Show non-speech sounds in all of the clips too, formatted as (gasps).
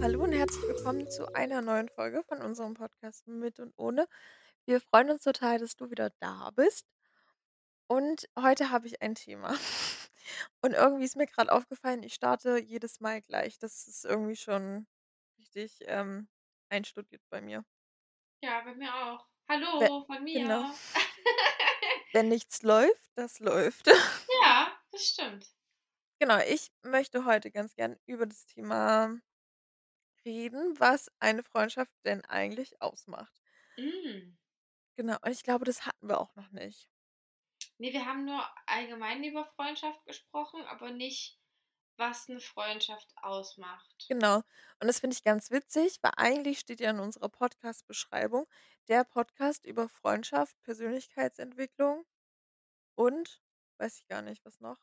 Hallo und herzlich willkommen zu einer neuen Folge von unserem Podcast Mit und Ohne. Wir freuen uns total, dass du wieder da bist. Und heute habe ich ein Thema. (laughs) Und irgendwie ist mir gerade aufgefallen, ich starte jedes Mal gleich. Das ist irgendwie schon richtig ähm, einstudiert bei mir. Ja, bei mir auch. Hallo von genau. mir. (laughs) Wenn nichts läuft, das läuft. Ja, das stimmt. Genau, ich möchte heute ganz gern über das Thema reden, was eine Freundschaft denn eigentlich ausmacht. Hm. Genau, und ich glaube, das hatten wir auch noch nicht. Ne, wir haben nur allgemein über Freundschaft gesprochen, aber nicht, was eine Freundschaft ausmacht. Genau. Und das finde ich ganz witzig, weil eigentlich steht ja in unserer Podcast-Beschreibung der Podcast über Freundschaft, Persönlichkeitsentwicklung und weiß ich gar nicht, was noch.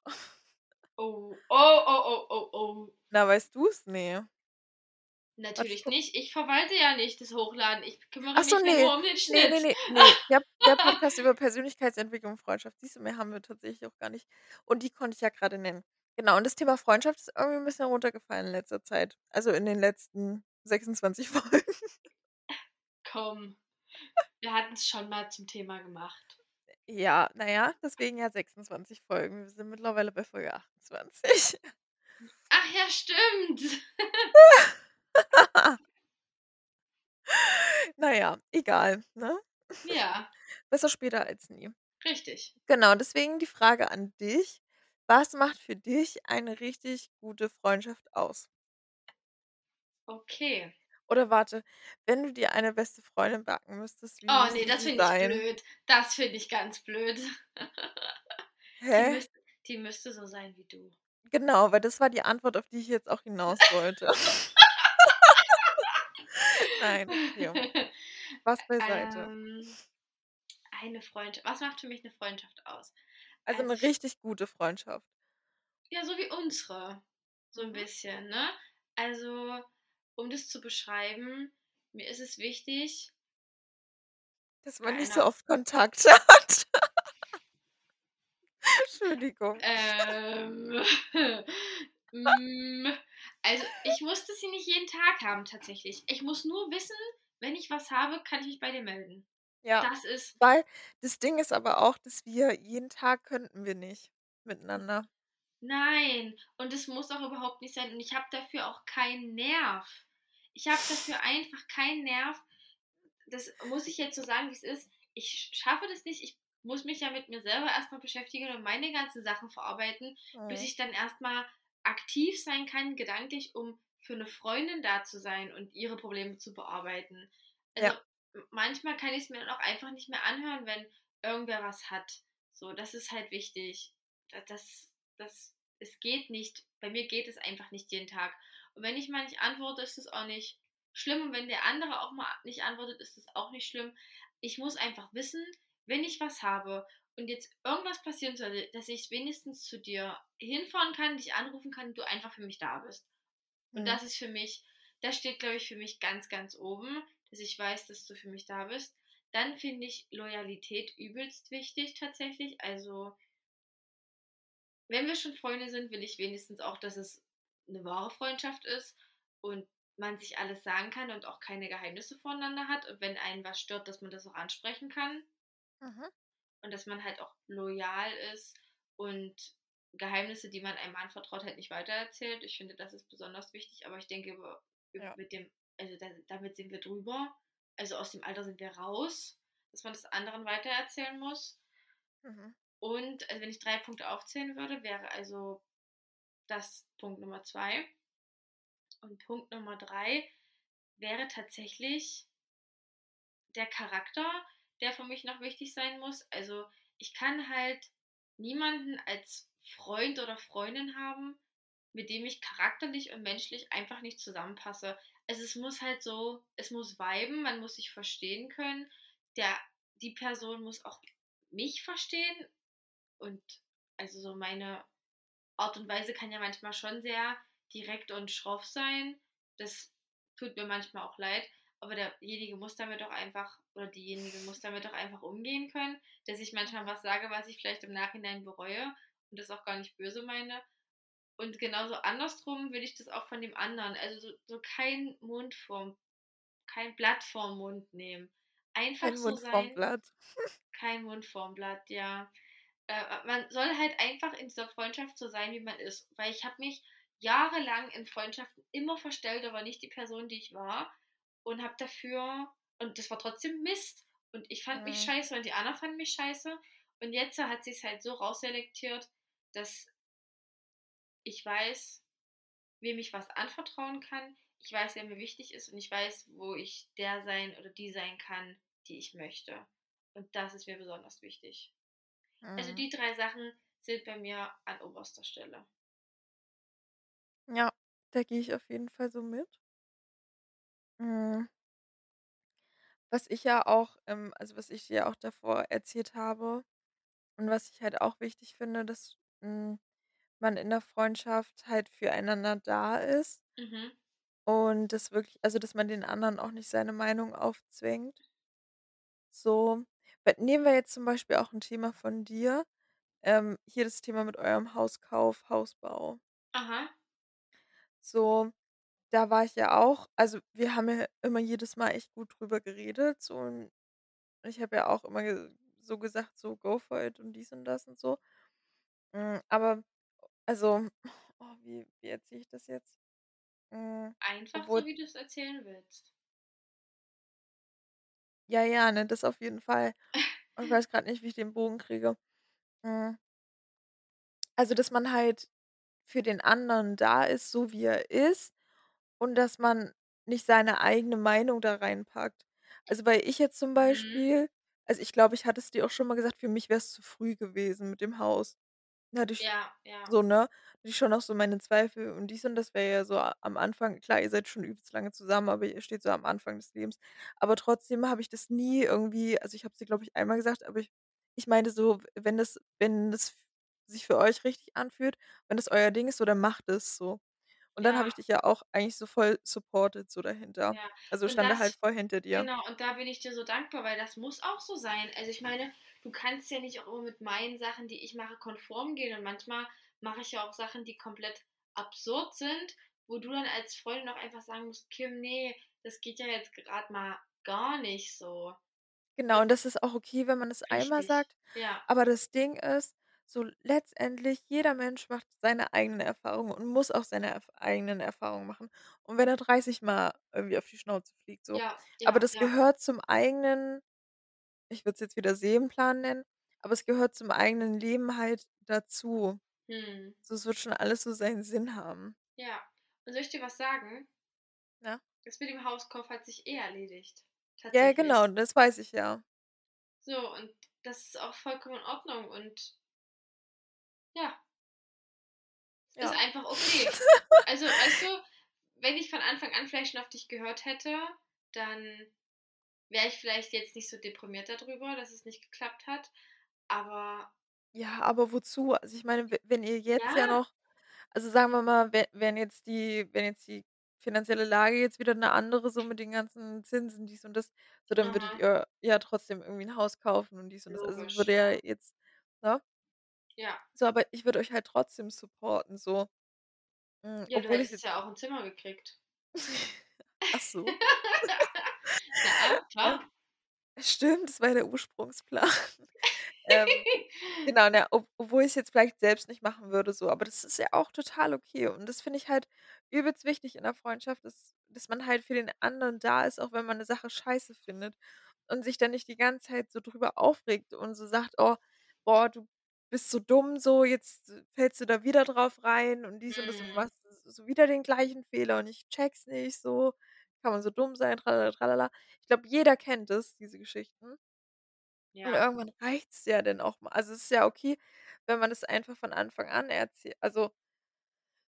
Oh, (laughs) oh, oh, oh, oh, oh. Na, weißt du's? Ne. Natürlich nicht. Ich verwalte ja nicht das Hochladen. Ich kümmere so, mich ja ne. nur um den Schnitt. ne, (laughs) ne, ne. Der der Podcast über Persönlichkeitsentwicklung und Freundschaft. Siehst du, mehr haben wir tatsächlich auch gar nicht. Und die konnte ich ja gerade nennen. Genau, und das Thema Freundschaft ist irgendwie 'n bisschen runtergefallen in letzter Zeit. Also, in den letzten 26 (laughs) Folgen. Komm. Wir hatten's schon mal zum Thema gemacht. Ja, na ja, deswegen ja 26 Folgen. Wir sind mittlerweile bei Folge 28. Ach ja, stimmt. (laughs) (laughs) Na ja, egal, ne? Ja, (laughs) Besser später als nie. richtig. Genau, deswegen die Frage an dich: Was macht für dich eine richtig gute Freundschaft aus? Okay. Oder warte, wenn du dir eine beste Freundin backen müsstest, wie Oh müsste ne, das finde ich blöd. Das finde ich ganz blöd. (laughs) Die Hä? müsste die müsste so sein wie du. Genau, weil das war die Antwort, auf die ich jetzt auch hinaus wollte. Nein, okay. (laughs) Spaß beiseite. Ähm, eine Freundschaft was macht für mich 'ne Freundschaft aus? Also Also richtig gute Freundschaft. Ja, so wie unsere, so 'n Mhm. bisschen, ne? Also, um das zu beschreiben, mir ist es wichtig Dass man nicht so oft Kontakt (laughs) hat. Entschuldigung. Ähm, hm, (laughs) also, ich muss das ja nicht jeden Tag haben tatsächlich. Ich muss nur wissen, wenn ich was habe, kann ich mich bei dir melden. Ja, Das ist weil das Ding ist aber auch, dass wir jeden Tag könnten wir nicht miteinander. Nein, und es muss auch überhaupt nicht sein und ich habe dafür auch keinen Nerv. Ich habe dafür einfach keinen Nerv. Das muss ich jetzt so sagen, wie's ist. Ich sch schaffe das nicht. Ich muss mich ja mit mir selber erst mal beschäftigen und meine ganzen Sachen verarbeiten, bis Mhm. ich dann erst mal aktiv sein kann, gedanklich, um für 'ne Freundin da zu sein und ihre Probleme zu bearbeiten. Also, Ja. manchmal kann ich's mir dann auch einfach nicht mehr anhören, wenn irgendwer was hat. So, das ist halt wichtig. Da das das es geht nicht. Bei mir geht es einfach nicht jeden Tag. Und wenn ich mal nicht antworte, ist das auch nicht schlimm und wenn der andere auch mal nicht antwortet, ist das auch nicht schlimm. Ich muss einfach wissen, wenn ich was habe und jetzt irgendwas passieren sollte, dass ich wenigstens zu dir hinfahren kann, dich anrufen kann du einfach für mich da bist. Und Mhm. das ist für mich das steht, glaube ich, für mich ganz, ganz oben, dass ich weiß, dass du für mich da bist. Dann finde ich Loyalität übelst wichtig tatsächlich. Also wenn wir schon Freunde sind, will ich wenigstens auch, dass es 'ne wahre Freundschaft ist und man sich alles sagen kann und auch keine Geheimnisse voneinander hat und wenn einen was stört, dass man das auch ansprechen kann. Mhm. Und dass man halt auch loyal ist und Geheimnisse, die man einem anvertraut, halt nicht weitererzählt. Ich finde, das ist besonders wichtig, aber ich denke, Ja. mit dem also da damit sind wir drüber. Also, aus dem Alter sind wir raus, dass man das anderen weitererzählen muss. Mhm. Und, also, wenn ich 3 Punkte aufzählen würde, wäre also das Punkt Nummer 2. Und Punkt Nummer 3 wäre tatsächlich der Charakter, der für mich noch wichtig sein muss. Also, ich kann halt niemanden als Freund oder Freundin haben, mit dem ich charakterlich und menschlich einfach nicht zusammenpasse. Also, es muss halt so es muss viben, man muss sich verstehen können. Der die Person muss auch mich verstehen und also, so meine Art und Weise kann ja manchmal schon sehr direkt und schroff sein. Das tut mir manchmal auch leid, aber derjenige muss damit doch einfach oder diejenige muss damit doch einfach umgehen können, dass ich manchmal was sage, was ich vielleicht im Nachhinein bereue und das auch gar nicht böse meine. Und genauso andersrum will ich das auch von dem anderen. Also so, so kein Mund vorm, kein Blatt vorm Mund nehmen. Einfach Kein so Mund vorm sein, Blatt. (laughs) kein Mund vorm Blatt, ja. Äh, man soll halt einfach in dieser Freundschaft so sein, wie man ist. Weil ich habe mich jahrelang in Freundschaften immer verstellt, aber nicht die Person, die ich war. Und habe dafür, und das war trotzdem Mist. Und ich fand mich Mhm. scheiße und die anderen fanden mich scheiße. Und jetzt hat sich halt so rausselektiert, dass ich weiß, wem ich was anvertrauen kann. Ich weiß, wer mir wichtig ist und ich weiß, wo ich der sein oder die sein kann, die ich möchte. Und das ist mir besonders wichtig. Also Mhm. die drei Sachen sind bei mir an oberster Stelle. Ja, da gehe ich auf jeden Fall so mit. Mhm. Was ich ja auch ähm, also, was ich dir auch davor erzählt habe und was ich halt auch wichtig finde, dass, hm, man in der Freundschaft halt füreinander da ist Mhm. und das wirklich also, dass man den anderen auch nicht seine Meinung aufzwängt. So, we nehmen wir jetzt zum Beispiel auch 'n Thema von dir, ähm, hier das Thema mit eurem Hauskauf, Hausbau. Aha. So, da war ich ja auch also, wir haben ja immer jedes Mal echt gut drüber geredet, so und ich habe ja auch immer ge so gesagt, so: „Go for it“ und dies und das und so. Hm, aber also, oh, wie wie erzähle ich das jetzt? Hm, Einfach so, obwohl wie du es erzählen willst. ja, ja, ne, das auf jeden Fall. Und (laughs) ich weiß grad nicht, wie ich den Bogen kriege. Hm, also, dass man halt für den anderen da ist, so wie er ist und dass man nicht seine eigene Meinung da reinpackt. Also, weil ich jetzt zum Mhm. Beispiel also, ich glaube, ich hatte es dir auch schon mal gesagt, für mich wär's zu früh gewesen mit dem Haus. Da hatte ich Ja, ja, so, ne hatte ich schon noch so meine Zweifel und dies und das wäre ja so am Anfang klar, ihr seid schon übelst lange zusammen, aber ihr steht so am Anfang des Lebens. Aber trotzdem habe ich das nie irgendwie also, ich habe es dir, glaube ich, einmal gesagt, aber ich ich meinte so, wenn das wenn das sich für euch richtig anfühlt, wenn das euer Ding ist, so, dann macht es so. Und dann habe ja, ich dich ja auch eigentlich so voll supported so dahinter. ja. Also, stand da halt voll hinter dir. genau, und da bin ich dir so dankbar, weil das muss auch so sein. Also, ich meine, du kannst ja nicht auch immer mit meinen Sachen, die ich mache, konform gehen und manchmal mache ich ja auch Sachen, die komplett absurd sind, wo du dann als Freundin auch einfach sagen musst: „Kim, ne, das geht ja jetzt grad mal gar nicht so.“ Genau, Und und das ist auch okay, wenn man das einmal sagt. ja, Aber das Ding ist, so letztendlich, jeder Mensch macht seine eigenen Erfahrungen und muss auch seine erf eigenen Erfahrungen machen. Und wenn er 30 Mal irgendwie auf die Schnauze fliegt, so. ja, Aber ja, das ja. gehört zum eigenen ich würde es jetzt wieder Seelenplan nennen, aber es gehört zum eigenen Leben halt dazu. Mhm. So, es wird schon alles so seinen Sinn haben. Ja. Und soll ich dir was sagen? Ja? Das mit dem Hauskauf hat sich eh erledigt. Ja, genau, das weiß ich ja. So, und das ist auch vollkommen in Ordnung und ja, ist Ja. einfach okay. (laughs) Also, weißt du, wenn ich von Anfang an vielleicht schon auf dich gehört hätte, dann wäre ich vielleicht jetzt nicht so deprimiert darüber, dass es nicht geklappt hat. Aber Ja, aber wozu? Also, ich meine, we wenn ihr jetzt ja ja, noch also, sagen wir mal, we wenn jetzt die wenn jetzt die finanzielle Lage jetzt wieder 'ne andere so mit den ganzen Zinsen, dies und das, so, dann würdet aha, ihr ja trotzdem irgendwie 'n Haus kaufen und dies und das. Also, logisch, würde ja ja. jetzt ne? Ja. So, aber ich würde euch halt trotzdem supporten, so, hm, Ja, du obwohl ich hättest jetzt ja auch ein Zimmer gekriegt. (laughs) ach so. (laughs) Na, (laughs) Ja, klar. stimmt, das war ja der Ursprungsplan. Ähm Genau, ne, ob obwohl ich's jetzt vielleicht selbst nicht machen würde so, aber das ist ja auch total okay. Und das finde ich halt übelst wichtig in der Freundschaft, dass dass man halt für den anderen da ist, auch wenn man 'ne Sache scheiße findet und sich dann nicht die ganze Zeit so drüber aufregt und so sagt: „Oh, boah, du bist so dumm so, jetzt äh, fällst du da wieder drauf rein und dies und das und Mhm. machst so wieder den gleichen Fehler und ich check's nicht so. Kann man so dumm sein, tralala, tralala.“ Ich glaube, jeder kennt es, diese Geschichten. Und Ja. irgendwann reicht's ja dann auch mal. Also, es ist ja okay, wenn man es einfach von Anfang an erzählt also,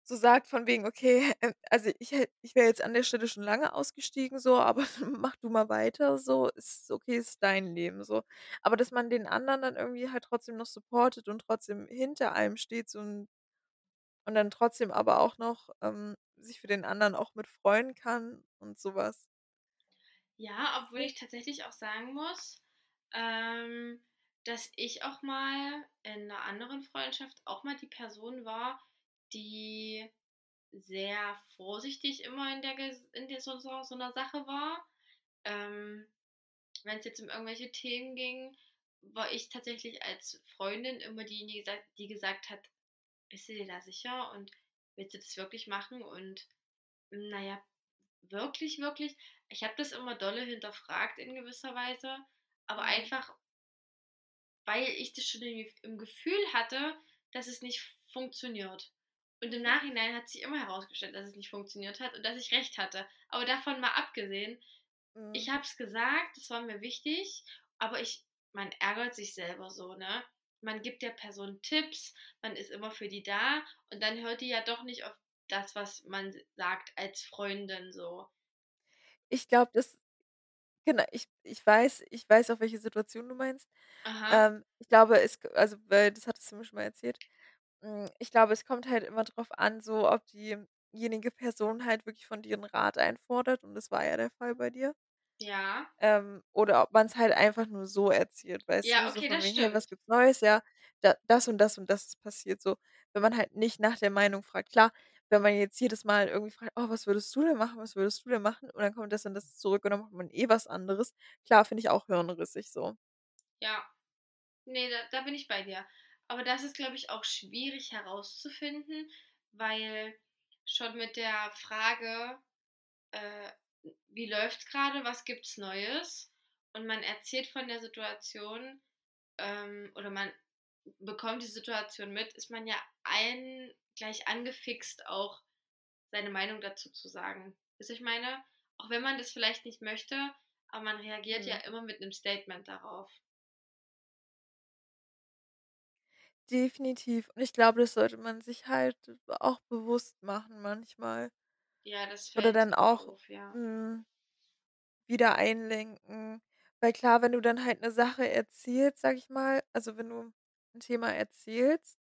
so sagt von wegen: „Okay, ähm, also, ich ich wäre jetzt an der Stelle schon lange ausgestiegen so, aber (laughs) mach du mal weiter so. Ist okay, ist dein Leben so.“ Aber dass man den anderen dann irgendwie halt trotzdem noch supportet und trotzdem hinter einem steht so und und dann trotzdem aber auch noch, ähm, sich für den anderen auch mit freuen kann und so was. Ja, obwohl ich tatsächlich auch sagen muss, ähm, dass ich auch mal in 'ner anderen Freundschaft auch mal die Person war, die sehr vorsichtig immer in der, in der so, so, so einer Sache war. Ähm, wenn es jetzt um irgendwelche Themen ging, war ich tatsächlich als Freundin immer diejenige, die gesagt hat, bist du dir da sicher und willst du das wirklich machen? Und naja, wirklich, wirklich. Ich habe das immer dolle hinterfragt in gewisser Weise, aber Mhm. einfach, weil ich das schon im Gefühl hatte, dass es nicht funktioniert. Und im. Nachhinein hat sich immer herausgestellt, dass es nicht funktioniert hat und dass ich recht hatte. Aber davon mal abgesehen, Mhm. ich habe es gesagt, das war mir wichtig, aber ich, man ärgert sich selber so, ne? Man gibt der Person Tipps, man ist immer für die da und dann hört die ja doch nicht auf das, was man sagt als Freundin so. Ich glaube, das genau, ich ich weiß ich weiß auch, welche Situation du meinst. Aha, Ähm, ich glaube, es also, das hattest du mir schon mal erzählt. Hm, ich glaube, es kommt halt immer drauf an, so ob diejenige Person halt wirklich von dir 'n Rat einfordert und das war ja der Fall bei dir. ja. Ähm, oder ob man's halt einfach nur so erzählt, weißt du, Ja, so okay, von das wegen: „Hey, was stimmt. gibt's Neues?“ Ja, da das und das und das ist passiert, so. Wenn man halt nicht nach der Meinung fragt. Klar, wenn man jetzt jedes Mal irgendwie fragt: „Oh, was würdest du denn machen? Was würdest du denn machen?“ Und dann kommt das und das zurück und dann macht man eh was anderes. Klar, finde ich auch hirnrissig so. Ja. Ne, da da bin ich bei dir. Aber das ist, glaube ich, auch schwierig herauszufinden, weil schon mit der Frage, äh, wie läuft's grade, was gibt's Neues? Und man erzählt von der Situation, ähm, oder man bekommt die Situation mit, ist man ja allen gleich angefixt, auch seine Meinung dazu zu sagen. Wisst ich meine? Auch wenn man das vielleicht nicht möchte, aber man reagiert ja Mhm. immer mit 'nem Statement darauf. Definitiv. Und ich glaube, das sollte man sich halt auch bewusst machen manchmal. Ja, das Oder fällt dann auch, auf, ja. hm, wieder einlenken. Weil klar, wenn du dann halt 'ne Sache erzählst, sage ich mal also, wenn du 'n Thema erzählst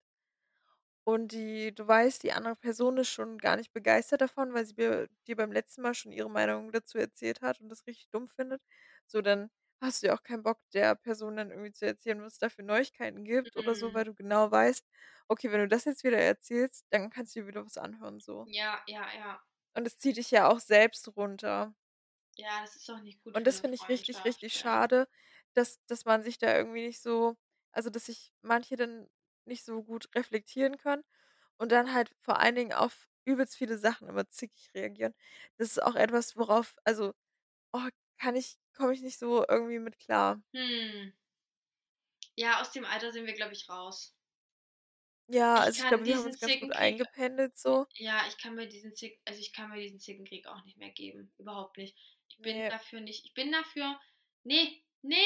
und die du weißt, die andere Person ist schon gar nicht begeistert davon, weil sie dir beim letzten Mal schon ihre Meinung dazu erzählt hat und das richtig dumm findet, so, dann hast du ja auch keinen Bock, der Person dann irgendwie zu erzählen, was es da für Neuigkeiten gibt oder so, weil Mhm. du genau weißt: „Okay, wenn du das jetzt wieder erzählst, dann kannst du dir wieder was anhören“, so. Ja, ja, ja. Und es zieht dich ja auch selbst runter. Ja, das ist auch nicht gut Und für das 'ne finde ich richtig, Freundschaft, richtig ja. schade, dass dass man sich da irgendwie nicht so also, dass sich manche dann nicht so gut reflektieren können und dann halt vor allen Dingen auf übelst viele Sachen immer zickig reagieren. Das ist auch etwas, worauf also, oh, kann ich komme ich nicht so irgendwie mit klar. Hm. Ja, aus dem Alter sind wir, glaube ich, raus. Ja, Ich also, ich glaube, wir haben uns ganz gut eingependelt so. ja, ich kann mir diesen Zick also, ich kann mir diesen Zickenkrieg auch nicht mehr geben, überhaupt nicht. Ich bin Ne. dafür nicht ich bin dafür ne, ne,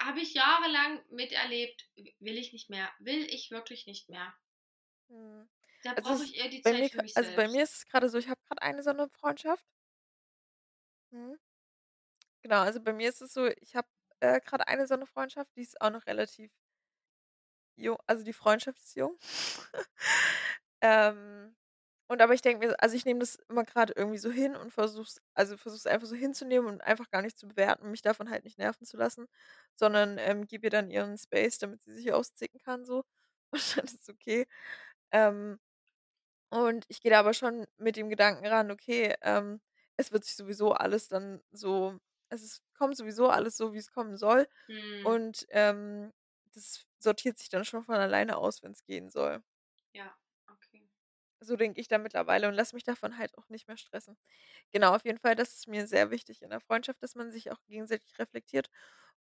habe ich jahrelang miterlebt, will ich nicht mehr. Will ich wirklich nicht mehr. Mhm. Da Also, brauche ich eher die bei Zeit mir für mich also, bei selbst. mir ist es grade so, ich habe grad eine so 'ne Freundschaft. Mhm. Genau, also, bei mir ist es so, ich habe, äh, grad eine so 'ne Freundschaft, die ist auch noch relativ jo also, die Freundschaft ist jung. (laughs) Ähm, und aber ich denke mir also, ich nehme das immer grade irgendwie so hin und versuche es also, versuche es einfach so hinzunehmen und einfach gar nicht zu bewerten, mich davon halt nicht nerven zu lassen, sondern, ähm, gebe ihr dann ihren Space, damit sie sich auszicken kann so (laughs) und dann ist okay. Ähm, und ich gehe da aber schon mit dem Gedanken ran: „Okay, ähm, es wird sich sowieso alles dann so es ist kommt sowieso alles so, wie's kommen soll Mhm. und, ähm, das sortiert sich dann schon von alleine aus, wenn's gehen soll.“ Ja, okay. So denke ich da mittlerweile und lasse mich davon halt auch nicht mehr stressen. Genau, auf jeden Fall, das ist mir sehr wichtig in der Freundschaft, dass man sich auch gegenseitig reflektiert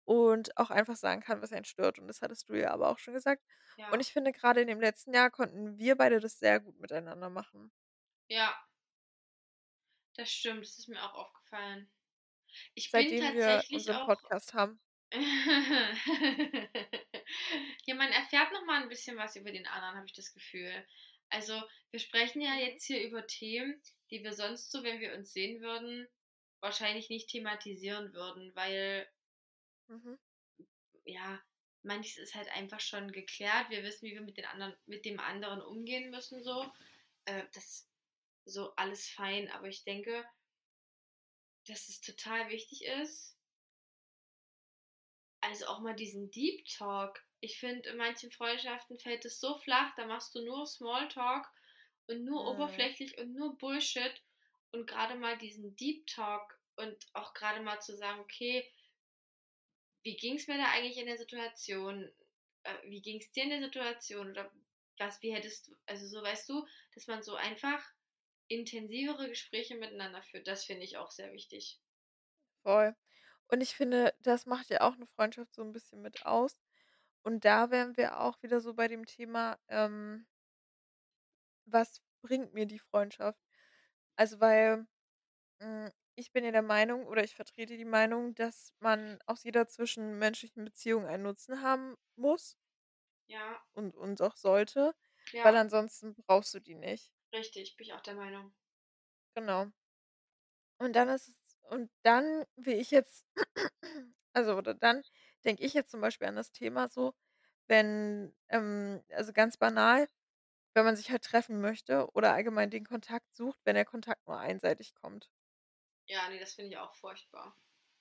und auch einfach sagen kann, was einen stört und das hattest du ja aber auch schon gesagt. Und Ja. ich finde, grade in dem letzten Jahr konnten wir beide das sehr gut miteinander machen. Ja. Das stimmt, das ist mir auch aufgefallen. Ich bin Seitdem wir tatsächlich unseren auch Podcast haben. (laughs) Ja, man erfährt noch mal 'n bisschen was über den anderen, habe ich das Gefühl. Also, wir sprechen ja Mhm. jetzt hier über Themen, die wir sonst so, wenn wir uns sehen würden, wahrscheinlich nicht thematisieren würden, weil Mhm. ja, manches ist halt einfach schon geklärt. Wir wissen, wie wir mit den anderen mit dem anderen umgehen müssen so. Äh, das so alles fein, aber ich denke dass es total wichtig ist also, auch mal diesen Deep Talk. Ich finde, in manchen Freundschaften fällt es so flach, da machst du nur Small Talk und nur Mhm. oberflächlich und nur Bullshit und gerade mal diesen Deep Talk und auch gerade mal zu sagen, okay, wie ging es mir da eigentlich in der Situation? Äh, wie ging es dir in der Situation? Oder was, wie hättest du, also so weißt du, dass man so einfach intensivere Gespräche miteinander führt. Das finde ich auch sehr wichtig. Voll. Und ich finde, das macht ja auch 'ne Freundschaft so 'n bisschen mit aus. Und da wären wir auch wieder so bei dem Thema, ähm was bringt mir die Freundschaft? Also, weil, hm, ich bin ja der Meinung oder ich vertrete die Meinung, dass man aus jeder zwischenmenschlichen Beziehung einen Nutzen haben muss Ja, und und auch sollte, weil ja, ansonsten brauchst du die nicht. Richtig, bin ich auch der Meinung. Genau. Und dann ist es und dann will ich jetzt (clears throat) also, oder dann denke ich jetzt zum Beispiel an das Thema so, wenn, ähm also, ganz banal, wenn man sich halt treffen möchte oder allgemein den Kontakt sucht, wenn der Kontakt nur einseitig kommt. Ja, ne, das finde ich auch furchtbar.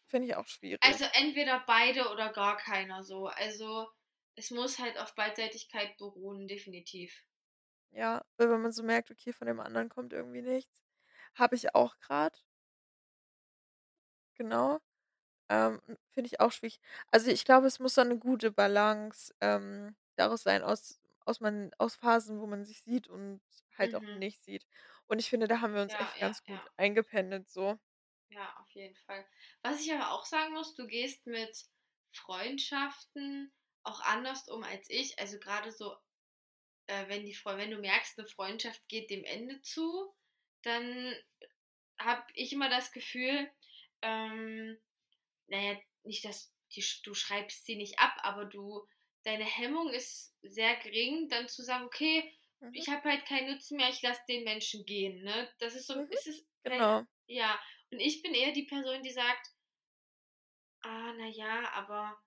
Finde ich auch Also schwierig. entweder beide oder gar keiner so. Also es muss halt auf Beidseitigkeit beruhen, definitiv. Ja, weil wenn man so merkt, okay, von dem anderen kommt irgendwie nichts. Habe ich auch grad, genau. Ähm, finde ich auch schwierig. Also, ich glaube, es muss so 'ne gute Balance, ähm, daraus sein aus aus man aus Phasen, wo man sich sieht und halt auch Mhm. nicht sieht. Und ich finde, da haben wir uns Ja, echt ja, ganz gut ja. eingependelt so. Ja, auf jeden Fall. Was ich aber auch sagen muss, du gehst mit Freundschaften auch anders um als ich. Also gerade so, äh, wenn die wenn du merkst, eine Freundschaft geht dem Ende zu, dann habe ich immer das Gefühl, ähm, naja, nicht, dass die, du schreibst sie nicht ab, aber du, deine Hemmung ist sehr gering, dann zu sagen, okay, Mhm, ich habe halt keinen Nutzen mehr, ich lasse den Menschen gehen. Ne? Das ist so, mhm, ist es, dein, genau. ja. Und ich bin eher die Person, die sagt, ah, naja, aber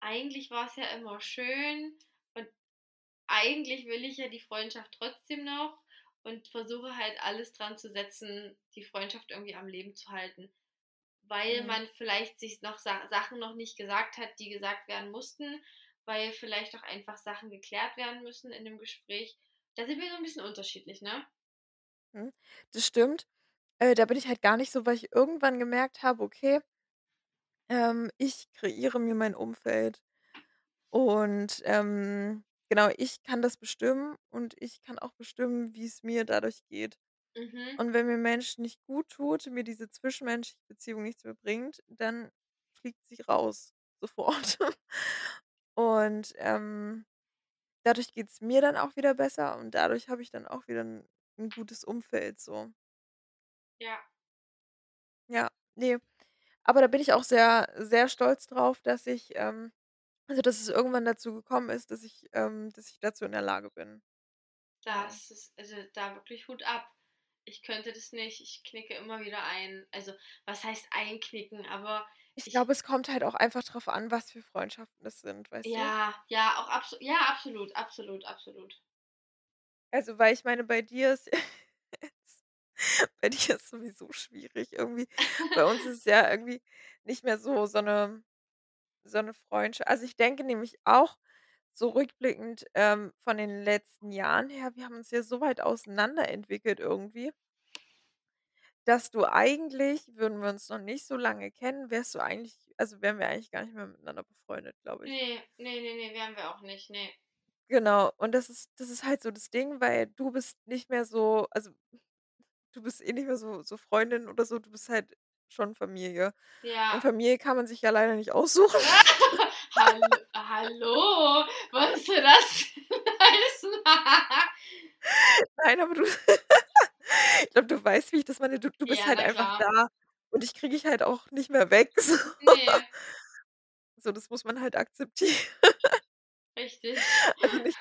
eigentlich war es ja immer schön eigentlich will ich ja die Freundschaft trotzdem noch und versuche halt alles dran zu setzen, die Freundschaft irgendwie am Leben zu halten weil Mhm, man vielleicht sich noch Sa Sachen noch nicht gesagt hat, die gesagt werden mussten, weil vielleicht auch einfach Sachen geklärt werden müssen in dem Gespräch. Da sind wir so ein bisschen unterschiedlich, ne? mhm. Das stimmt. Äh, da bin ich halt gar nicht so, weil ich irgendwann gemerkt habe, okay, ähm, ich kreiere mir mein Umfeld. Und, ähm, genau, ich kann das bestimmen und ich kann auch bestimmen, wie es mir dadurch geht. Mhm. Und wenn mir Mensch nicht gut tut, mir diese zwischenmenschliche Beziehung nichts mehr bringt, dann fliegt sie raus, (laughs) sofort. Und, ähm, dadurch geht's mir dann auch wieder besser und dadurch habe ich dann auch wieder 'n 'n gutes Umfeld so. Ja, Ja, ne, aber da bin ich auch sehr sehr stolz drauf, dass ich, ähm also, dass es irgendwann dazu gekommen ist, dass ich ähm, dass ich dazu in der Lage bin. Das ist also, da wirklich Hut ab. Ich könnte das nicht. Ich knicke immer wieder ein. Also, was heißt einknicken, aber Ich ich glaube, es kommt halt auch einfach drauf an, was für Freundschaften das sind, weißt du? ja, ja, auch abso ja, absolut, absolut, absolut. Also, weil ich meine, bei dir ist (laughs) bei dir ist sowieso schwierig irgendwie. Bei uns ist es ja irgendwie nicht mehr so so 'ne so 'ne Freundscha also, ich denke nämlich auch so rückblickend, ähm, von den letzten Jahren her, wir haben uns ja so weit auseinanderentwickelt irgendwie, dass du eigentlich würden wir uns noch nicht so lange kennen, wärst du eigentlich also, wären wir eigentlich gar nicht mehr miteinander befreundet, glaube ich. Ne, ne, ne, ne, wären wir auch nicht, ne. Genau, und das ist das ist halt so das Ding, weil du bist nicht mehr so also, du bist eh nicht mehr so so Freundin oder so, du bist halt schon Familie. Und Ja. Familie kann man sich ja leider nicht aussuchen. (laughs) Hallo, hallo, was soll das heißen? Nein, aber du (laughs) ich glaube, du weißt, wie ich das meine. Du du bist Ja, halt einfach klar. da und dich kriege ich halt auch nicht mehr weg, (laughs) so. Ne, So, das muss man halt akzeptieren. richtig. Also, nicht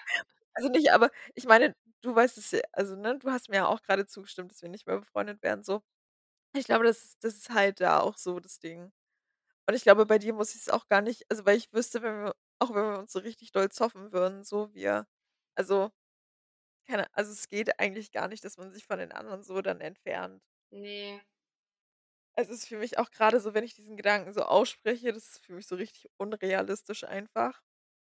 also, nicht aber ich meine, du weißt es ja also, ne, du hast mir ja auch grade zugestimmt, dass wir nicht mehr befreundet wären, so. Ich glaube, das ist das ist halt da auch so das Ding. Und ich glaube, bei dir muss ich's auch gar nicht also, weil ich wüsste, wenn wir auch wenn wir uns so richtig doll zoffen würden, so wir also, keine also, es geht eigentlich gar nicht, dass man sich von den anderen so dann entfernt. Ne, Also, es ist für mich auch grade so, wenn ich diesen Gedanken so ausspreche, das ist für mich so richtig unrealistisch einfach.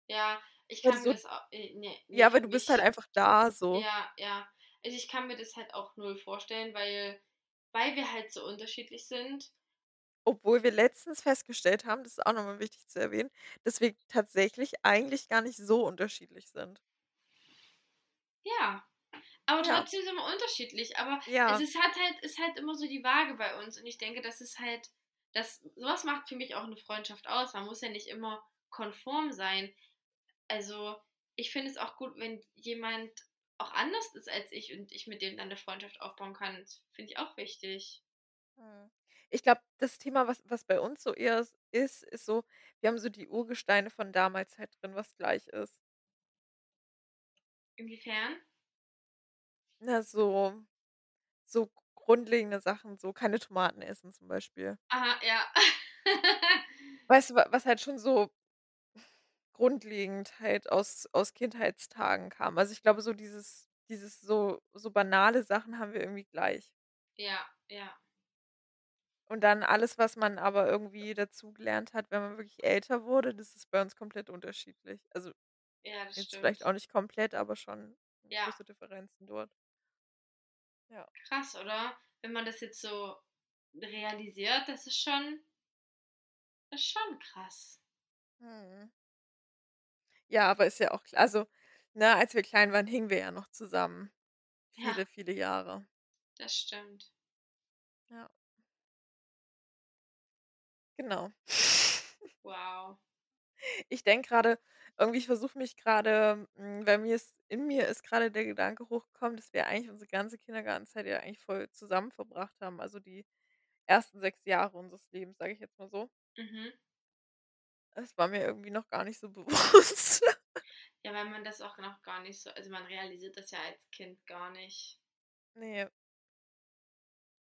ja, ich Weil du kann mir so das au äh, ne, ne, ja, weil du bist halt einfach da so. ja, ja. Also, ich kann mir das halt auch null vorstellen, weil weil wir halt so unterschiedlich sind. Obwohl wir letztens festgestellt haben, das ist auch noch mal wichtig zu erwähnen, dass wir tatsächlich eigentlich gar nicht so unterschiedlich sind. Ja, aber Ja. trotzdem sind wir unterschiedlich. Aber es Ja. ist halt halt ist halt immer so die Waage bei uns und ich denke, das ist halt das so was macht für mich auch 'ne Freundschaft aus. Man muss ja nicht immer konform sein. Also, ich finde es auch gut, wenn jemand auch anders ist als ich und ich mit dem dann 'ne Freundschaft aufbauen kann. Finde ich auch wichtig. Mhm. Ich glaube, das Thema, was was bei uns so eher ist, ist so, wir haben so die Urgesteine von damals halt drin, was gleich ist. Inwiefern? Na, so so grundlegende Sachen, so keine Tomaten essen zum Beispiel. Aha, ja. (laughs) Weißt du, wa was halt schon so grundlegend halt aus aus Kindheitstagen kam. Also, ich glaube so dieses dieses so so banale Sachen haben wir irgendwie gleich. Ja, ja. Und dann alles, was man aber irgendwie dazugelernt hat, wenn man wirklich älter wurde, das ist bei uns komplett unterschiedlich. Also, Ja, das jetzt vielleicht stimmt. auch nicht komplett, aber schon Ja. große Differenzen dort. Ja. Krass, oder? Wenn man das jetzt so realisiert, das ist schon ist schon krass. Mhm. Ja, aber ist ja auch klar also, ne, als wir klein waren, hingen wir ja noch zusammen. Ja. Viele, viele Jahre. Das stimmt. Ja. Genau. (laughs) Wow. Ich denke grade irgendwie ich versuche mich grade hm, weil mir ist in mir ist grade der Gedanke hochgekommen, dass wir eigentlich unsere ganze Kindergartenzeit ja eigentlich voll zusammen verbracht haben, also die ersten 6 Jahre unseres Lebens, sage ich jetzt mal so. Mhm. Das war mir irgendwie noch gar nicht so (laughs) bewusst. Ja, weil man das auch noch gar nicht so also, man realisiert das ja als Kind gar nicht. Ne.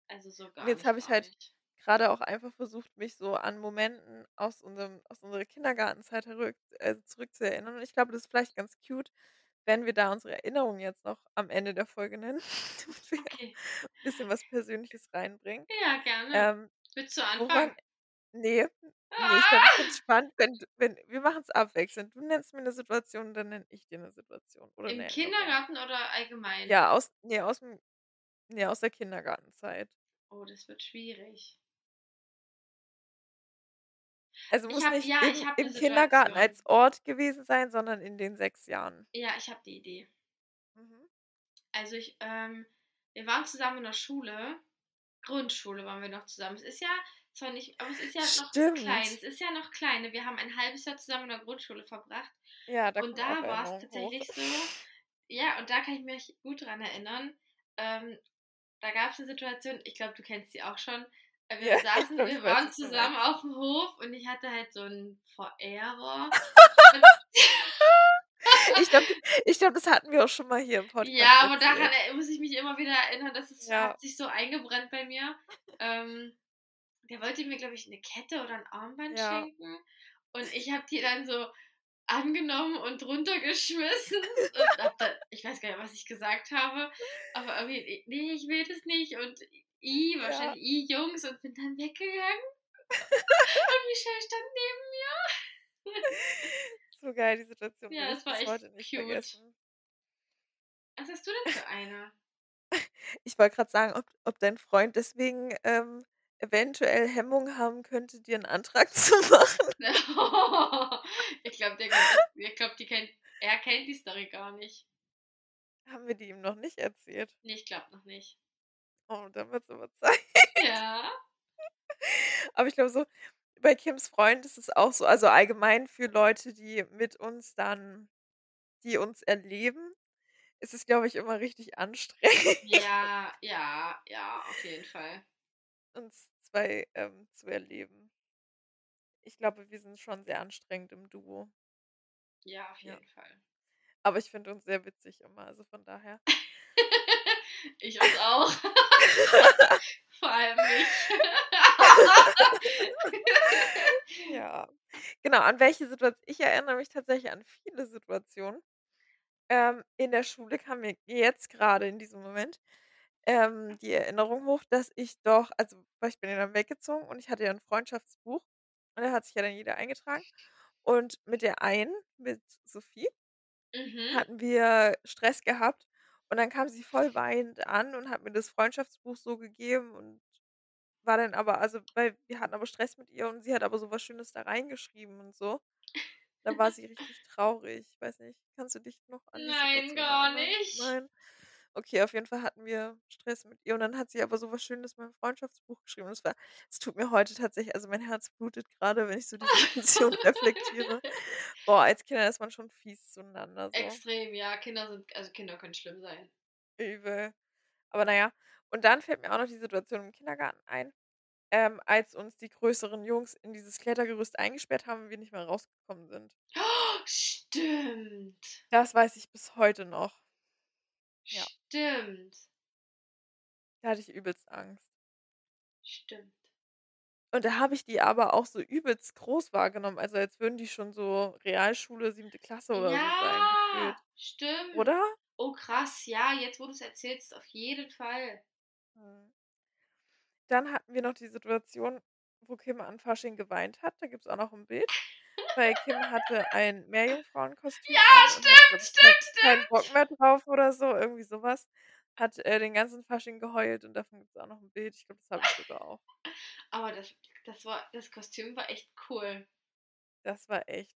Also, so Und gar jetzt nicht, habe ich halt nicht. grade auch einfach versucht, mich so an Momenten aus unserem aus unserer Kindergartenzeit herück äh, zurückzuerinnern und ich glaube, das ist vielleicht ganz cute, wenn wir da unsere Erinnerungen jetzt noch am Ende der Folge nennen, (laughs) damit wir Okay. bisschen was Persönliches reinbringen. Ja, gerne. Ähm, Willst du woran anfangen? Ne, ne, ich glaube, ich finde Ah! es spannend, wenn wenn wir machen's abwechselnd. Du nennst mir 'ne Situation, dann nenne ich dir 'ne Situation oder Im Erinnerung. Kindergarten oder allgemein? Ja, aus ne, aus'm ne, aus der Kindergartenzeit. Oh, das wird schwierig. Also, Ich muss habe nicht ja, ich im habe Kindergarten Situation. als Ort gewesen sein, sondern in den 6 Jahren. Ja, ich habe die Idee. Mhm. Also, ich ähm, wir waren zusammen in der Schule. Grundschule waren wir noch zusammen. Es ist ja zwar nicht aber es ist ja noch klein. Stimmt. Es ist ja noch klein, ne? Wir haben ein 1/2 Jahr zusammen in der Grundschule verbracht Ja, da und da Erinnerungen hoch. tatsächlich so ja, und da kann ich mich gut dran erinnern. Ähm, da gab's 'ne Situation, ich glaube, du kennst die auch schon. Äh, wir Ja, (laughs) saßen wir waren zusammen meinst. auf'm Hof und ich hatte halt so 'n Verehrer und (laughs) Ich glaube ich glaube, das hatten wir auch schon mal hier im Podcast Ja, aber daran muss ich mich immer wieder erinnern, das ist Ja. hat sich so eingebrannt bei mir. Ähm, der wollte mir, glaube ich, 'ne Kette oder 'n Armband Ja. schenken und ich habe die dann so angenommen und runtergeschmissen (laughs) und dann ich weiß gar nicht, was ich gesagt habe, aber irgendwie: „I ne, ich will das nicht“ und „I“ Ja. wahrscheinlich „I Jungs“ und bin dann weggegangen. Und Michelle stand neben mir. So geil, die Situation Ja, das war echt nicht cute. vergessen. Was hast du denn für eine? Ich wollte grad sagen, ob ob dein Freund deswegen, ähm, eventuell Hemmungen haben könnte, dir 'n Antrag (laughs) zu machen. (laughs) Ich glaube, der kennt er kennt die Story gar nicht. Haben wir die ihm noch nicht erzählt? Ne, ich glaube noch nicht. Oh, dann wird's aber (laughs) Zeit. Ja. Aber ich glaube so, bei Kims Freund ist es auch so also, allgemein für Leute, die mit uns dann die uns erleben, ist es, glaube ich, immer richtig anstrengend. Ja, ja, ja, auf jeden Fall. Uns 2, ähm, zu erleben. Ich glaube, wir sind schon sehr anstrengend im Duo. Ja, auf Ja. jeden Fall. Aber ich finde uns sehr witzig immer, also von daher. (laughs) Ich uns auch. (laughs) (laughs) Vor allem mich. Ja. Genau, an welche Situat ich erinnere mich tatsächlich an viele Situationen. Ähm, in der Schule kam mir jetzt grade in diesem Moment, ähm, die Erinnerung hoch, dass ich doch also, weil ich bin ja dann weggezogen und ich hatte ja 'n Freundschaftsbuch und da hat sich ja dann jeder eingetragen. Und mit der einen, mit Sophie Mhm. hatten wir Stress gehabt Und dann kam sie voll weinend an und hat mir das Freundschaftsbuch so gegeben und war dann aber also, weil wir hatten aber Stress mit ihr und sie hat aber so was Schönes da reingeschrieben und so. Da war sie richtig traurig. Ich weiß nicht, kannst du dich noch an Nein, gar erinnern? nicht. Nein? Okay, auf jeden Fall hatten wir Stress mit ihr und dann hat sie aber so was Schönes in meinem Freundschaftsbuch geschrieben. Und es war es tut mir heute tatsächlich also, mein Herz blutet grade, wenn ich so die Situation (laughs) reflektiere. Boah, als Kinder ist man schon fies zueinander so. Extrem, ja, Kinder sind also, Kinder können schlimm sein. Übel. Aber na ja, und dann fällt mir auch noch die Situation im Kindergarten ein, ähm, als uns die größeren Jungs in dieses Klettergerüst eingesperrt haben und wir nicht mehr rausgekommen sind. (gasps) Stimmt. Das weiß ich bis heute noch. Ja. Stimmt. Da hatte ich übelst Angst. Stimmt. Und da habe ich die aber auch so übelst groß wahrgenommen, also, als würden die schon so Realschule, 7. Klasse oder so sein Ja, gefühlt. stimmt. Oder? Oh krass, ja, jetzt, wo du's erzählst, auf jeden Fall. Mhm. Dann hatten wir noch die Situation, wo Kim an Fasching geweint hat. Da gibt's auch noch 'n Bild, weil Kim hatte ein Meerjungfrauenkostüm Ja, stimmt, ich, kei stimmt, keinen Bock stimmt. mehr drauf oder so, irgendwie so was. Hat, äh, den ganzen Fasching geheult und davon gibt's auch noch 'n Bild. Ich glaube, das habe ich sogar auch. (laughs) Aber das das war das Kostüm war echt cool. Das war echt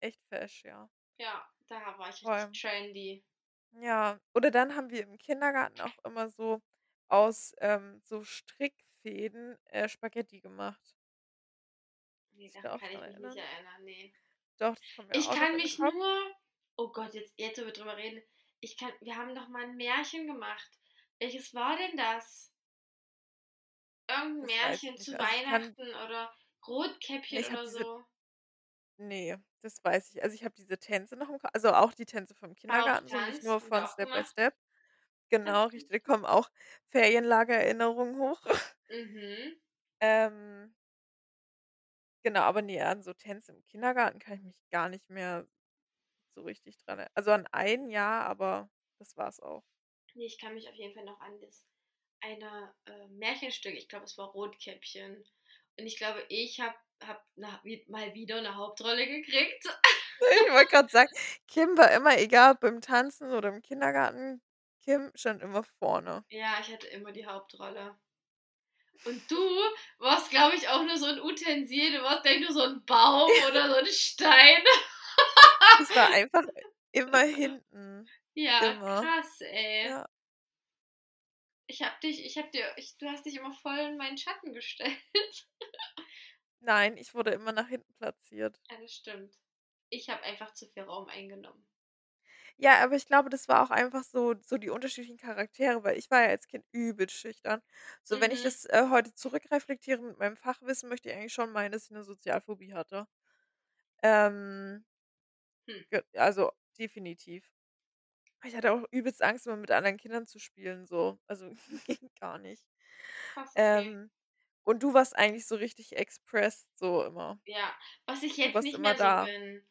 echt fesch, ja. Ja, da war ich richtig Voll. trendy. Ja, oder dann haben wir im Kindergarten auch immer so aus, ähm, so Strickfäden, äh, Spaghetti gemacht. Ne, Kannst du dich daran da auch kann ich mich nicht erinnern? erinnern, ne. Doch, das kommt mir Ich auch noch kann mich Kopf. nur oh Gott, jetzt jetzt, wo wir drüber reden, ich kann wir haben doch mal 'n Märchen gemacht. Welches war denn das? Irgend 'n Das Märchen zu. Also, ich kann Weihnachten oder Rotkäppchen ich oder diese so. Ne, das weiß ich also, ich habe diese Tänze noch im Ko also, auch die Tänze vom Kindergarten so, nicht nur haben wir von Step by. Step. Genau, richtig, da kommen auch Ferienlagererinnerungen hoch. Mhm. (laughs) Ähm Genau, aber ne, an so Tänze im Kindergarten kann ich mich gar nicht mehr so richtig dran er also, an ein Jahr, aber das war's auch. Ne, ich kann mich auf jeden Fall noch an das eine, äh, Märchenstück ich glaube, es war Rotkäppchen. Und ich glaube, ich habe wi mal wieder 'ne Hauptrolle gekriegt. (laughs) Ich wollte grad sagen, Kim war immer egal ob beim Tanzen oder im Kindergarten, Kim stand immer vorne. Ja, ich hatte immer die Hauptrolle. Und du warst, glaube ich, auch nur so 'n Utensil. Du warst eigentlich nur so 'n Baum (laughs) oder so 'n Stein. Ich war einfach immer hinten. Ja, Immer. krass, ey. Ja. Ich habe dich ich habe dir ich du hast dich immer voll in meinen Schatten gestellt. Nein, ich wurde immer nach hinten platziert. Ja, das stimmt. Ich habe einfach zu viel Raum eingenommen. Ja, aber ich glaube, das war auch einfach so so die unterschiedlichen Charaktere, weil ich war ja als Kind übelst schüchtern. So, wenn ich Mhm. das, äh, heute zurückreflektiere mit meinem Fachwissen, möchte ich eigentlich schon meinen, dass ich 'ne Sozialphobie hatte. Ähm Hm. ge also, definitiv. Ich hatte auch übelst Angst, immer mit anderen Kindern zu spielen so. Also, (laughs) ging gar nicht. Krass, okay. Ähm, und du warst eigentlich so richtig expressed so immer. Ja, was ich Du jetzt warst nicht immer mehr so da. bin,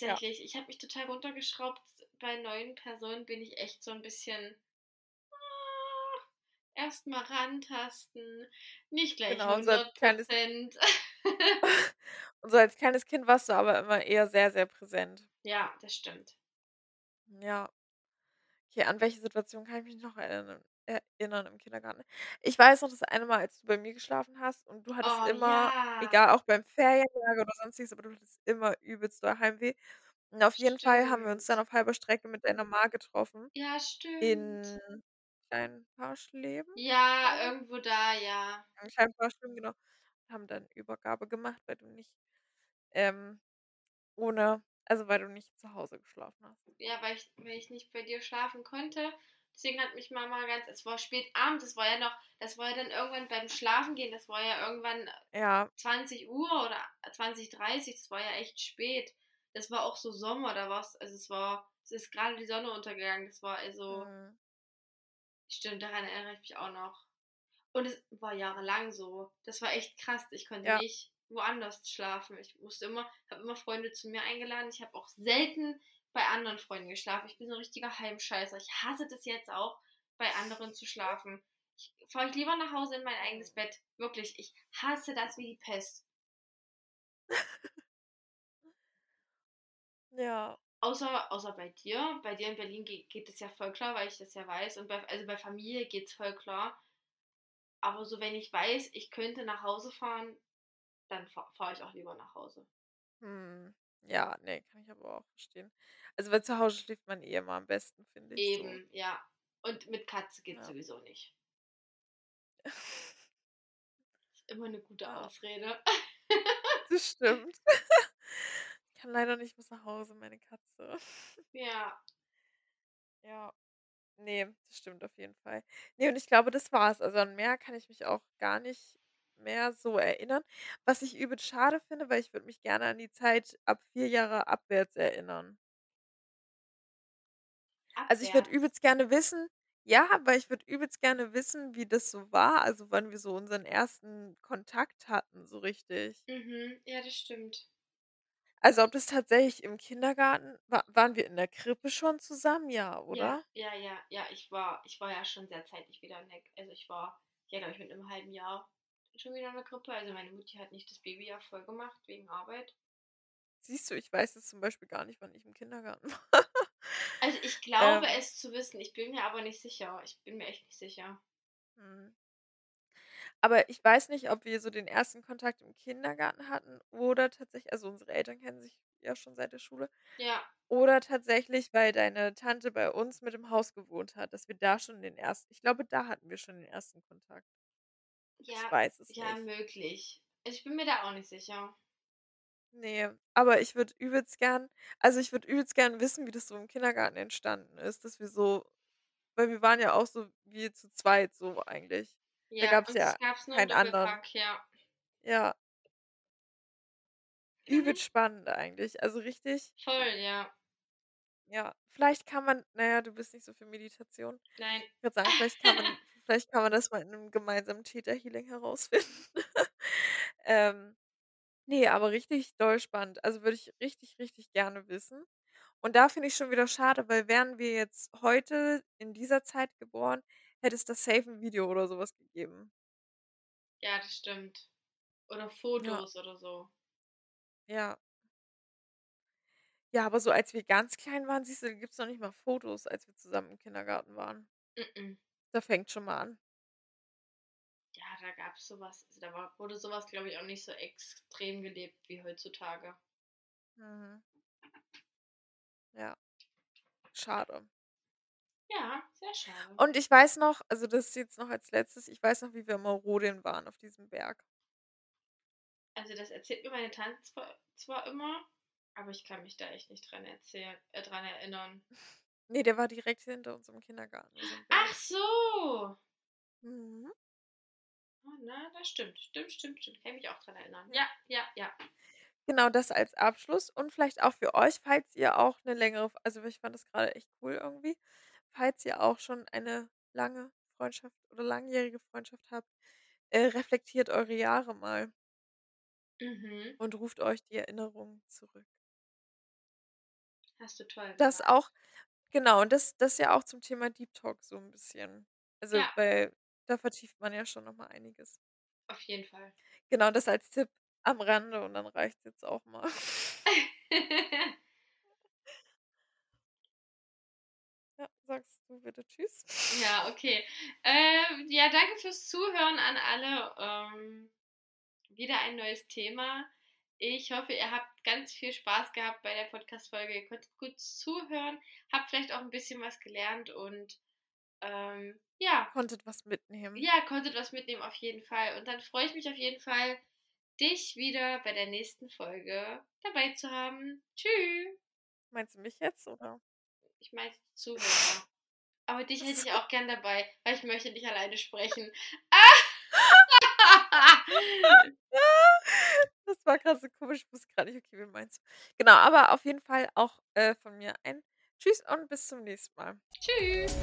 Ja. tatsächlich. Ich habe mich total runtergeschraubt. Bei neuen Personen bin ich echt so 'n bisschen ah, erst mal rantasten, nicht gleich Genau, und so als hundert kleines Prozent. und (laughs) (laughs) so als kleines Kind warst du aber immer eher sehr, sehr präsent. Ja, das stimmt. Ja. Okay, an welche Situation kann ich mich noch erinnern erinnern im Kindergarten? Ich weiß noch das eine Mal, als du bei mir geschlafen hast und du hattest Oh, immer ja. egal, auch beim Ferienlager oder Sonstiges, aber du hattest immer übelst doll Heimweh. Und auf jeden Fall haben wir uns dann auf halber Strecke mit deiner Ma getroffen Ja, stimmt. in Klein Harschleben, Ja, glaube ich. irgendwo da, ja. In Klein Harschleben, genau. Haben dann Übergabe gemacht, weil du nicht, ähm, ohne also, weil du nicht zu Hause geschlafen hast. Ja, weil ich weil ich nicht bei dir schlafen konnte. Deswegen hat mich Mama ganz es war spät abends, das war ja noch das war ja dann irgendwann beim Schlafengehen, das war ja irgendwann Ja. 20:00 oder 20:30, das war ja echt spät. Das war auch so Sommer, da war's also, es war es ist grade die Sonne untergegangen. Das war also Mhm. Stimmt, daran erinnere ich mich auch noch. Und es war jahrelang so. Das war echt krass. Ich konnte Ja. nicht woanders schlafen. Ich musste immer habe immer Freunde zu mir eingeladen. Ich habe auch selten bei anderen Freunden geschlafen. Ich bin so 'n richtiger Heimscheißer. Ich hasse das jetzt auch, bei anderen zu schlafen. Ich fahre ich lieber nach Hause in mein eigenes Mhm. Bett. Wirklich, ich hasse das wie die Pest. (laughs) Ja. Außer, außer bei dir. Bei dir in Berlin geht, geht es ja voll klar, weil ich das ja weiß. Und bei, also bei Familie geht es voll klar. Aber so, wenn ich weiß, ich könnte nach Hause fahren, dann fahre fahr ich auch lieber nach Hause. Mhm. Ja, ne, kann ich aber auch verstehen. Also, weil zu Hause schläft man eh immer am besten, finde ich so. Eben, ja. Und mit Katze geht's Ja. sowieso nicht. (laughs) Ist immer eine gute Ja, Ausrede. das (laughs) stimmt. Kann leider nicht bis nach Hause, meine Katze. Ja, Ja. Ne, das stimmt auf jeden Fall. Ne, und ich glaube, das war's. Also, an mehr kann ich mich auch gar nicht mehr so erinnern. Was ich übelst schade finde, weil ich würde mich gerne an die Zeit ab 4 Jahre abwärts erinnern. Also, ich würde abwärts. übelst gerne wissen ja, weil ich würde übelst gerne wissen, wie das so war, also, wann wir so unseren ersten Kontakt hatten, so richtig. Mhm, ja, das stimmt. Also, ob das tatsächlich im Kindergarten wa waren wir in der Krippe schon zusammen? Ja, Ja, oder? ja, ja, ja, ich war ich war ja schon sehr zeitig wieder der also, ich war ja, glaube ich, mit 'nem halben Jahr schon wieder in der Krippe. Also, meine Mutti hat nicht das Babyjahr voll gemacht wegen Arbeit. Siehst du, ich weiß jetzt zum Beispiel gar nicht, wann ich im Kindergarten (laughs) war. Also, ich glaube Ähm, es zu wissen, ich bin mir aber nicht sicher. Ich bin mir echt nicht sicher. mhm. Aber ich weiß nicht, ob wir so den ersten Kontakt im Kindergarten hatten oder tatsächlich also, unsere Eltern kennen sich ja schon seit der Schule Ja, oder tatsächlich, weil deine Tante bei uns mit im Haus gewohnt hat, dass wir da schon den ersten ich glaube, da hatten wir schon den ersten Kontakt. Ich ja, weiß es ja, nicht. möglich. Ich bin mir da auch nicht sicher. Ne, aber ich würde übelst gern also, ich würde übelst gern wissen, wie das so im Kindergarten entstanden ist, dass wir so weil wir waren ja auch so wie zu zweit so eigentlich. Da Ja, gab's und das ja gab's nur im keinen anderen. Doppelpack, ja. Ja, Mhm, übelst spannend eigentlich. Also, richtig voll, ja. ja, vielleicht kann man na ja, du bist nicht so für Meditation. Nein. Ich würde sagen, vielleicht kann man (laughs) vielleicht kann man das mal in 'nem gemeinsamen Theta Healing herausfinden. (laughs) Ähm, ne, aber richtig doll spannend. Also, würde ich richtig, richtig gerne wissen. Und da finde ich schon wieder schade, weil wären wir jetzt heute in dieser Zeit geboren, hätte es da safe 'n Video oder so was gegeben. Ja, das stimmt. Oder Ja, Fotos oder so. ja. Ja, aber so als wir ganz klein waren, siehst du, da gibt's noch nicht mal Fotos, als wir zusammen im Kindergarten waren. Mm-mm. Da fängt's schon mal an. Ja, da gab's so was. Also, da war wurde so was, glaube ich, auch nicht so extrem gelebt wie heutzutage. Mhm. Ja, schade. Ja, sehr schade. Und ich weiß noch also, das ist jetzt noch als Letztes, ich weiß noch, wie wir immer rodeln waren auf diesem Berg. Also, das erzählt mir meine Tante zwar zwar immer, aber ich kann mich da echt nicht dran erzählen äh, dran erinnern. (laughs) Ne, der war direkt hinter unserem Kindergarten, so 'n Ach so! Mhm. Ah, na, das stimmt. Stimmt, stimmt, stimmt. Kann ich mich auch dran erinnern. Ja. Ja, ja. Genau, das als Abschluss und vielleicht auch für euch, falls ihr auch 'ne längere also, ich fand das grade echt cool irgendwie. Falls ihr auch schon eine lange Freundschaft oder langjährige Freundschaft habt, äh, reflektiert eure Jahre mal Mhm. und ruft euch die Erinnerungen zurück. Hast du toll Das gesagt. auch genau, und das das ja auch zum Thema Deep Talk so 'n bisschen. Also, Ja, weil da vertieft man ja schon noch mal einiges. auf jeden Fall. Genau, das als Tipp am Rande und dann reicht's jetzt auch mal. (laughs) Ja, sagst du bitte tschüss? Ja, okay. Ähm, ja, danke fürs Zuhören an alle. Ähm, wieder ein neues Thema. Ich hoffe, ihr habt ganz viel Spaß gehabt bei der Podcast-Folge. Ihr konntet gut zuhören, habt vielleicht auch ein bisschen was gelernt und ähm, ja, Konntet was mitnehmen. ja, konntet was mitnehmen auf jeden Fall. Und dann freue ich mich auf jeden Fall, dich wieder bei der nächsten Folge dabei zu haben. Tschüss. Meinst du mich jetzt, oder? Ich meine Zuhörer. Aber dich hätte ich auch gern dabei, weil ich möchte nicht alleine sprechen. (laughs) (laughs) (laughs) Das war grad so komisch, ich wusste grad nicht, okay, wen meinst du? Genau, aber auf jeden Fall auch, äh, von mir ein Tschüss und bis zum nächsten Mal. Tschüss.